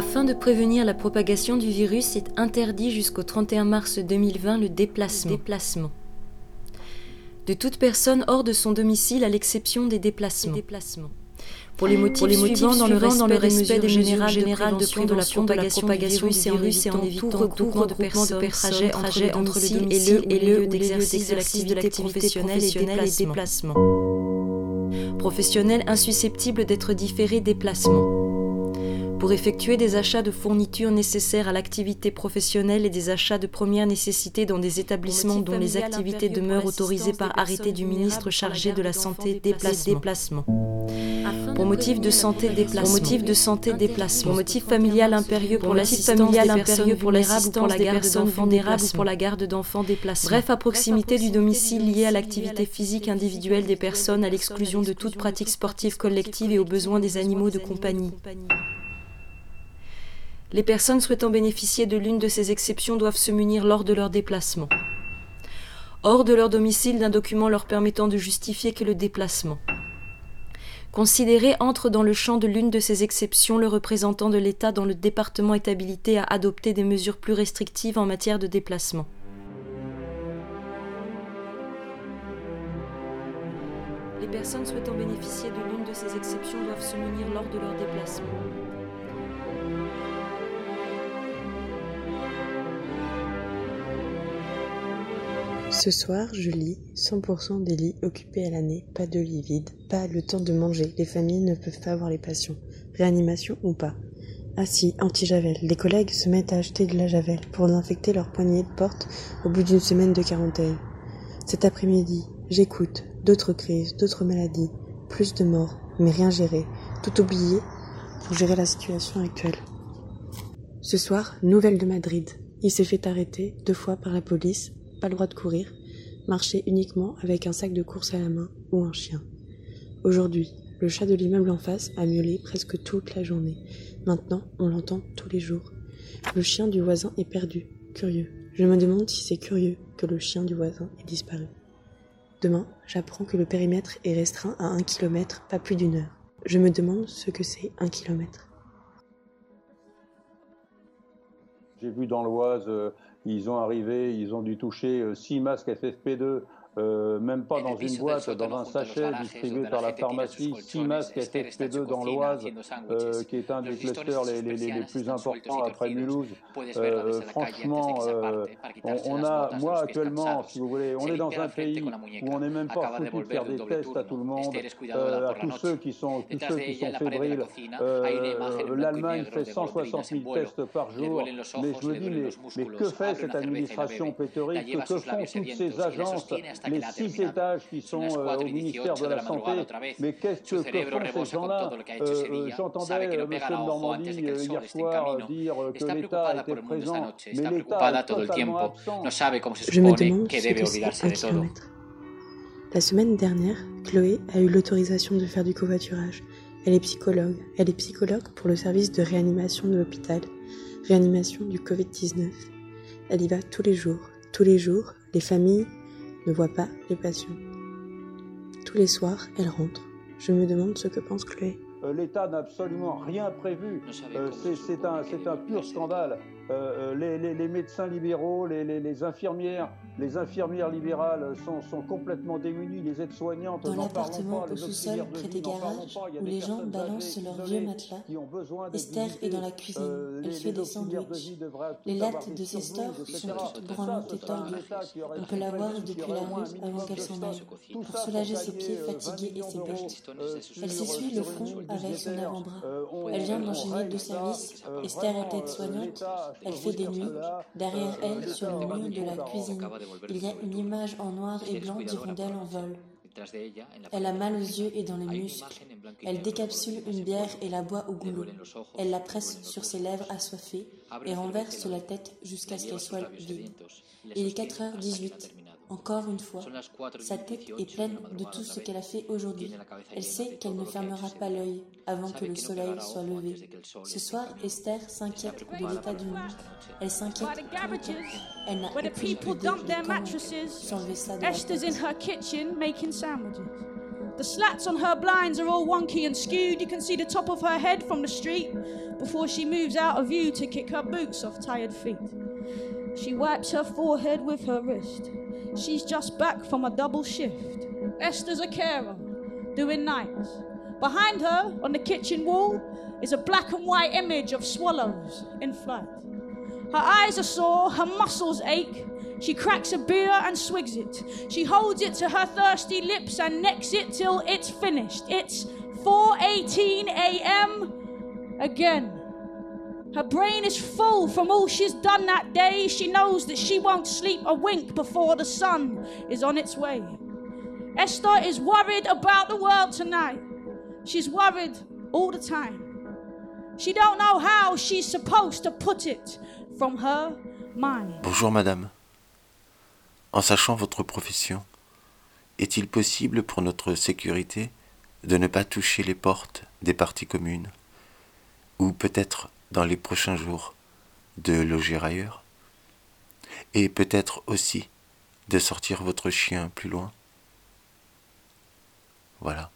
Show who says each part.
Speaker 1: Afin de prévenir la propagation du virus, est interdit jusqu'au 31 mars 2020 le déplacement. déplacement. de toute personne hors de son domicile à l'exception des déplacements. Pour les motifs, les motifs suivants, dans le respect, dans le respect des mesures générales de prévention de la propagation du virus et en évitant tout recours de personnes, trajet entre le domicile et le lieu d'exercice de l'activité professionnelle et déplacement. Professionnel insusceptible d'être différé déplacement pour effectuer des achats de fournitures nécessaires à l'activité professionnelle et des achats de première nécessité dans des établissements dont les activités demeurent autorisées par arrêté du ministre chargé de la santé déplacement. Pour motif de santé déplacement. Pour motif de santé déplacement. Pour motif familial impérieux pour l'assistance familial impérieux pour l'assistance pour la garde d'enfants déplacement. pour la garde d'enfants déplacement. Bref, à proximité du domicile lié à l'activité physique individuelle des personnes à l'exclusion de toute pratique sportive collective et aux besoins des animaux de compagnie. Les personnes souhaitant bénéficier de l'une de ces exceptions doivent se munir lors de leur déplacement. Hors de leur domicile d'un document leur permettant de justifier que le déplacement. Considéré entre dans le champ de l'une de ces exceptions, le représentant de l'État dans le département est habilité à adopter des mesures plus restrictives en matière de déplacement. Les personnes souhaitant bénéficier de l'une de ces exceptions doivent se munir lors de leur déplacement.
Speaker 2: Ce soir, je lis 100% des lits occupés à l'année, pas de lits vides, pas le temps de manger, les familles ne peuvent pas avoir les patients, réanimation ou pas? Ah anti-javel, les collègues se mettent à acheter de la javel pour désinfecter leurs poignées de porte au bout d'une semaine de quarantaine. Cet après-midi, j'écoute, d'autres crises, d'autres maladies, plus de morts, mais rien géré, tout oublié pour gérer la situation actuelle. Ce soir, nouvelle de Madrid. Il s'est fait arrêter deux fois par la police pas le droit de courir, marcher uniquement avec un sac de course à la main ou un chien. Aujourd'hui, le chat de l'immeuble en face a miaulé presque toute la journée. Maintenant, on l'entend tous les jours. Le chien du voisin est perdu, curieux. Je me demande si c'est curieux que le chien du voisin ait disparu. Demain, j'apprends que le périmètre est restreint à un kilomètre, pas plus d'une heure. Je me demande ce que c'est un kilomètre.
Speaker 3: J'ai vu dans l'Oise euh, ils ont arrivé, ils ont dû toucher 6 euh, masques FFP2 euh, même pas dans une boîte, dans un sachet distribué par la pharmacie, 6 masques FFP2 dans l'Oise, euh, qui est un des clusters les, les, les, plus importants après Mulhouse. Euh, franchement, on, on, a, moi actuellement, si vous voulez, on est dans un pays où on n'est même pas foutu de faire des tests à tout le monde, à tous ceux qui sont, tous ceux qui sont fébriles. L'Allemagne fait 160 000 tests par jour, mais je me dis, mais, mais que fait cette administration pétorique Que font toutes ces agences les six étages qui sont euh, au ministère de la Santé. Mais qu'est-ce que, font ces gens-là euh, J'entendais M. Normandie hier soir dire que l'État était présent, mais l'État est totalement absent.
Speaker 2: Je me demande ce que c'est un kilomètre. La semaine dernière, Chloé a eu l'autorisation de faire du covoiturage. Elle est psychologue. Elle est psychologue pour le service de réanimation de l'hôpital, réanimation du Covid-19. Elle y va tous les jours. Tous les jours, les familles, ne voit pas les patients. Tous les soirs, elle rentre. Je me demande ce que pense Chloé.
Speaker 3: Euh, L'État n'a absolument rien prévu. Euh, c'est un, un, pur scandale. Euh, les, les, les, médecins libéraux, les, les, infirmières, les infirmières libérales sont, sont complètement démunies, les aides-soignantes.
Speaker 4: Dans l'appartement au sous-sol, près des garages, où les gens balancent leurs vieux matelas, Esther est dans la cuisine. Euh, Elle fait des sandwichs. Les lattes de ses stores sont toutes branlantes et tordues. On peut la voir depuis la rue avant qu'elle s'en aille, pour soulager ses pieds fatigués et ses bottes. Elle s'essuie le front avec son avant-bras. Elle vient d'enchaîner deux services. Esther est aide-soignante. Elle fait des nuits. Derrière elle, sur le mur de la cuisine, il y a une image en noir et blanc d'hirondelle en vol. Elle a mal aux yeux et dans les muscles. Elle décapsule une bière et la boit au goulot. Elle la presse sur ses lèvres assoiffées et renverse la tête jusqu'à ce qu'elle soit vide. Il est 4h18. Encore une fois, sa tête est pleine de tout ce qu'elle a fait aujourd'hui. Elle sait qu'elle ne fermera pas l'œil avant que le soleil soit levé. Ce soir, Esther s'inquiète de l'état du monde. Elle s'inquiète Elle n'a aucune idée de comment s'enlever ça de la tête.
Speaker 5: The slats on her blinds are all wonky and skewed. You can see the top of her head from the street before she moves out of view to kick her boots off tired feet. She wipes her forehead with her wrist. She's just back from a double shift. Esther's a carer, doing nights. Behind her, on the kitchen wall, is a black and white image of swallows in flight. Her eyes are sore, her muscles ache, she cracks a beer and swigs it. She holds it to her thirsty lips and necks it till it's finished. It's 4:18 a.m. again. Her brain is full from all she's done that day. She knows that she won't sleep a wink before the sun is on its way. Esther is worried about the world tonight. She's worried all the time. She don't know how she's supposed to put it from her mind.
Speaker 6: Bonjour madame. En sachant votre profession, est-il possible pour notre sécurité de ne pas toucher les portes des parties communes Ou peut-être dans les prochains jours de loger ailleurs Et peut-être aussi de sortir votre chien plus loin Voilà.